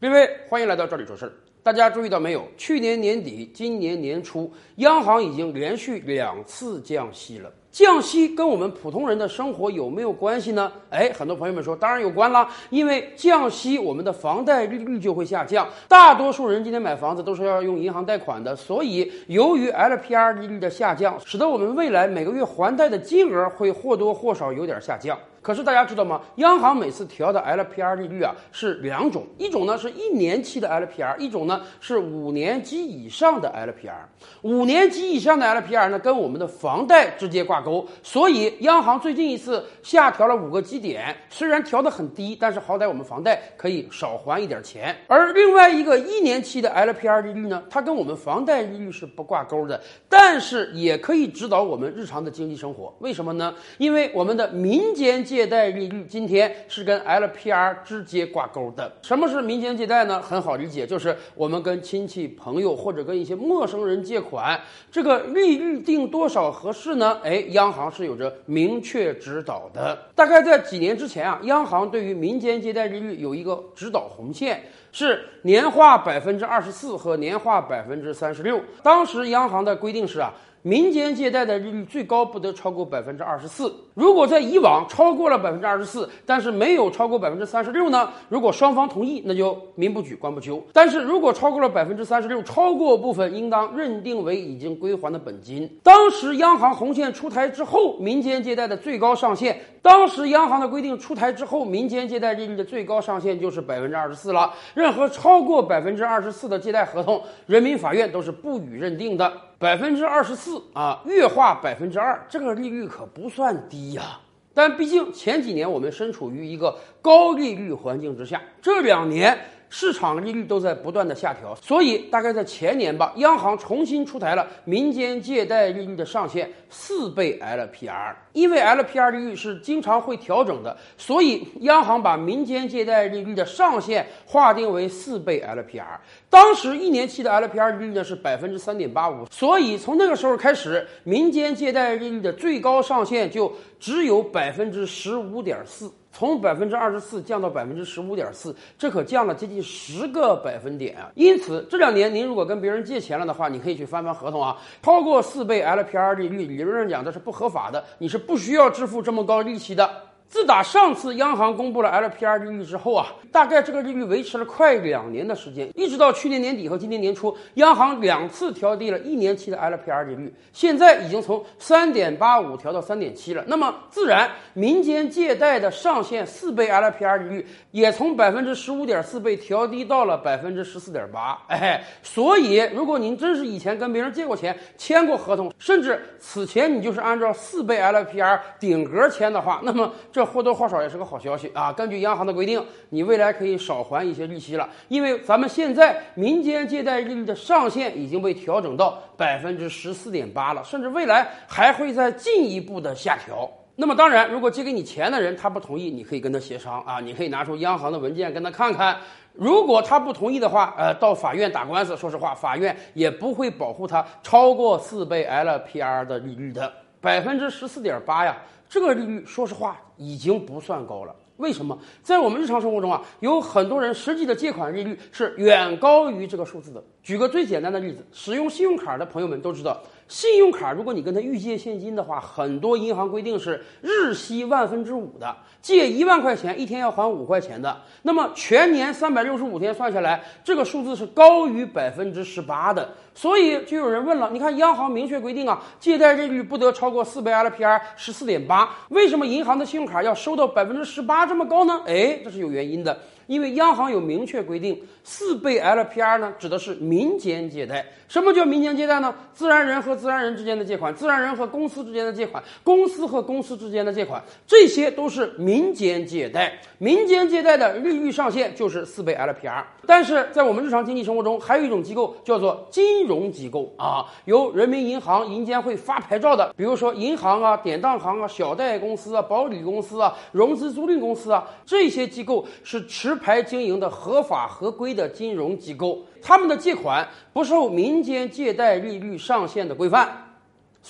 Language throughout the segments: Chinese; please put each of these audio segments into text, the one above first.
因为。欢迎来到这里说事儿。大家注意到没有？去年年底、今年年初，央行已经连续两次降息了。降息跟我们普通人的生活有没有关系呢？哎，很多朋友们说，当然有关啦。因为降息，我们的房贷利率就会下降。大多数人今天买房子都是要用银行贷款的，所以由于 LPR 利率的下降，使得我们未来每个月还贷的金额会或多或少有点下降。可是大家知道吗？央行每次调的 LPR 利率啊是两种，一种呢是一年期的 LPR，一种呢是五年及以上的 LPR。五年及以上的 LPR 呢跟我们的房贷直接挂钩，所以央行最近一次下调了五个基点，虽然调得很低，但是好歹我们房贷可以少还一点钱。而另外一个一年期的 LPR 利率呢，它跟我们房贷利率是不挂钩的，但是也可以指导我们日常的经济生活。为什么呢？因为我们的民间借贷利率今天是跟 LPR 直接挂钩的。什么是民间借贷呢？很好理解，就是我们跟亲戚朋友或者跟一些陌生人借款，这个利率定多少合适呢？哎，央行是有着明确指导的。大概在几年之前啊，央行对于民间借贷利率有一个指导红线，是年化百分之二十四和年化百分之三十六。当时央行的规定是啊。民间借贷的利率最高不得超过百分之二十四。如果在以往超过了百分之二十四，但是没有超过百分之三十六呢？如果双方同意，那就民不举，官不究。但是如果超过了百分之三十六，超过部分应当认定为已经归还的本金。当时央行红线出台之后，民间借贷的最高上限，当时央行的规定出台之后，民间借贷利率的最高上限就是百分之二十四了。任何超过百分之二十四的借贷合同，人民法院都是不予认定的。百分之二十四啊，月化百分之二，这个利率可不算低呀。但毕竟前几年我们身处于一个高利率环境之下，这两年。市场利率都在不断的下调，所以大概在前年吧，央行重新出台了民间借贷利率的上限四倍 LPR。因为 LPR 利率是经常会调整的，所以央行把民间借贷利率的上限划定为四倍 LPR。当时一年期的 LPR 利率呢是百分之三点八五，所以从那个时候开始，民间借贷利率的最高上限就只有百分之十五点四。从百分之二十四降到百分之十五点四，这可降了接近十个百分点啊！因此这两年您如果跟别人借钱了的话，你可以去翻翻合同啊，超过四倍 LPR 利率，理论上讲这是不合法的，你是不需要支付这么高利息的。自打上次央行公布了 LPR 利率之后啊，大概这个利率维持了快两年的时间，一直到去年年底和今年年初，央行两次调低了一年期的 LPR 利率，现在已经从三点八五调到三点七了。那么自然，民间借贷的上限四倍 LPR 利率也从百分之十五点四倍调低到了百分之十四点八。哎，所以如果您真是以前跟别人借过钱、签过合同，甚至此前你就是按照四倍 LPR 顶格签的话，那么。这或多或少也是个好消息啊！根据央行的规定，你未来可以少还一些利息了，因为咱们现在民间借贷利率的上限已经被调整到百分之十四点八了，甚至未来还会再进一步的下调。那么当然，如果借给你钱的人他不同意，你可以跟他协商啊，你可以拿出央行的文件跟他看看。如果他不同意的话，呃，到法院打官司，说实话，法院也不会保护他超过四倍 LPR 的利率的百分之十四点八呀。这个利率，说实话已经不算高了。为什么？在我们日常生活中啊，有很多人实际的借款利率是远高于这个数字的。举个最简单的例子，使用信用卡的朋友们都知道。信用卡，如果你跟他预借现金的话，很多银行规定是日息万分之五的，借一万块钱一天要还五块钱的。那么全年三百六十五天算下来，这个数字是高于百分之十八的。所以就有人问了，你看央行明确规定啊，借贷利率不得超过四倍 LPR 十四点八，为什么银行的信用卡要收到百分之十八这么高呢？哎，这是有原因的。因为央行有明确规定，四倍 LPR 呢，指的是民间借贷。什么叫民间借贷呢？自然人和自然人之间的借款，自然人和公司之间的借款，公司和公司之间的借款，这些都是民间借贷。民间借贷的利率上限就是四倍 LPR。但是在我们日常经济生活中，还有一种机构叫做金融机构啊，由人民银行、银监会发牌照的，比如说银行啊、典当行啊、小贷公司啊、保理公司啊、融资租赁公司啊，这些机构是持。牌经营的合法合规的金融机构，他们的借款不受民间借贷利率上限的规范，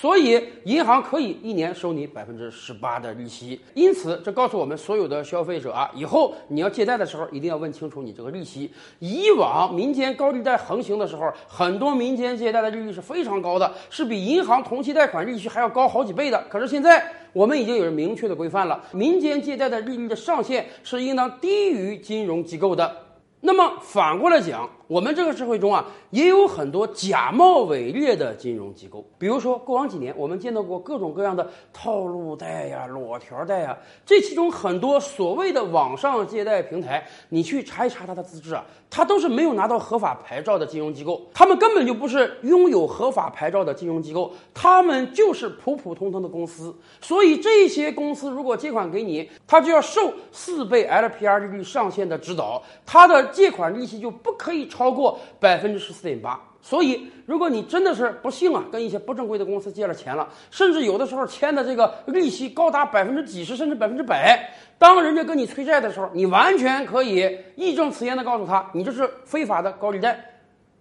所以银行可以一年收你百分之十八的利息。因此，这告诉我们所有的消费者啊，以后你要借贷的时候一定要问清楚你这个利息。以往民间高利贷横行的时候，很多民间借贷的利率是非常高的，是比银行同期贷款利息还要高好几倍的。可是现在，我们已经有了明确的规范了，民间借贷的利率的上限是应当低于金融机构的。那么反过来讲。我们这个社会中啊，也有很多假冒伪劣的金融机构。比如说，过往几年我们见到过各种各样的套路贷呀、裸条贷呀。这其中很多所谓的网上借贷平台，你去查一查它的资质啊，它都是没有拿到合法牌照的金融机构，他们根本就不是拥有合法牌照的金融机构，他们就是普普通通的公司。所以这些公司如果借款给你，他就要受四倍 LPR 利率上限的指导，他的借款利息就不可以超。超过百分之十四点八，所以如果你真的是不幸啊，跟一些不正规的公司借了钱了，甚至有的时候签的这个利息高达百分之几十甚至百分之百，当人家跟你催债的时候，你完全可以义正辞严的告诉他，你这是非法的高利贷，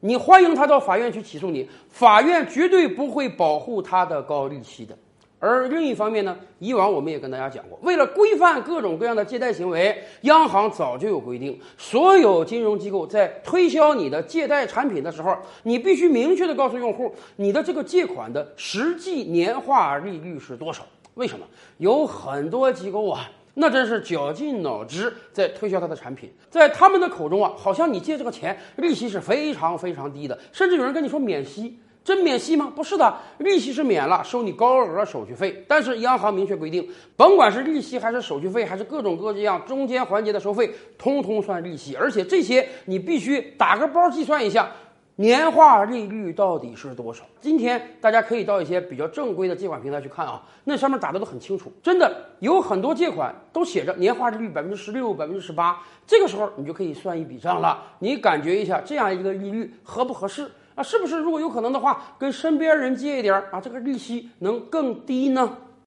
你欢迎他到法院去起诉你，法院绝对不会保护他的高利息的。而另一方面呢，以往我们也跟大家讲过，为了规范各种各样的借贷行为，央行早就有规定，所有金融机构在推销你的借贷产品的时候，你必须明确的告诉用户，你的这个借款的实际年化利率是多少。为什么？有很多机构啊，那真是绞尽脑汁在推销他的产品，在他们的口中啊，好像你借这个钱利息是非常非常低的，甚至有人跟你说免息。真免息吗？不是的，利息是免了，收你高额手续费。但是央行明确规定，甭管是利息还是手续费，还是各种各样中间环节的收费，通通算利息。而且这些你必须打个包计算一下，年化利率到底是多少？今天大家可以到一些比较正规的借款平台去看啊，那上面打的都很清楚，真的有很多借款都写着年化利率百分之十六、百分之十八。这个时候你就可以算一笔账了，你感觉一下这样一个利率合不合适？啊，是不是如果有可能的话，跟身边人借一点啊，这个利息能更低呢？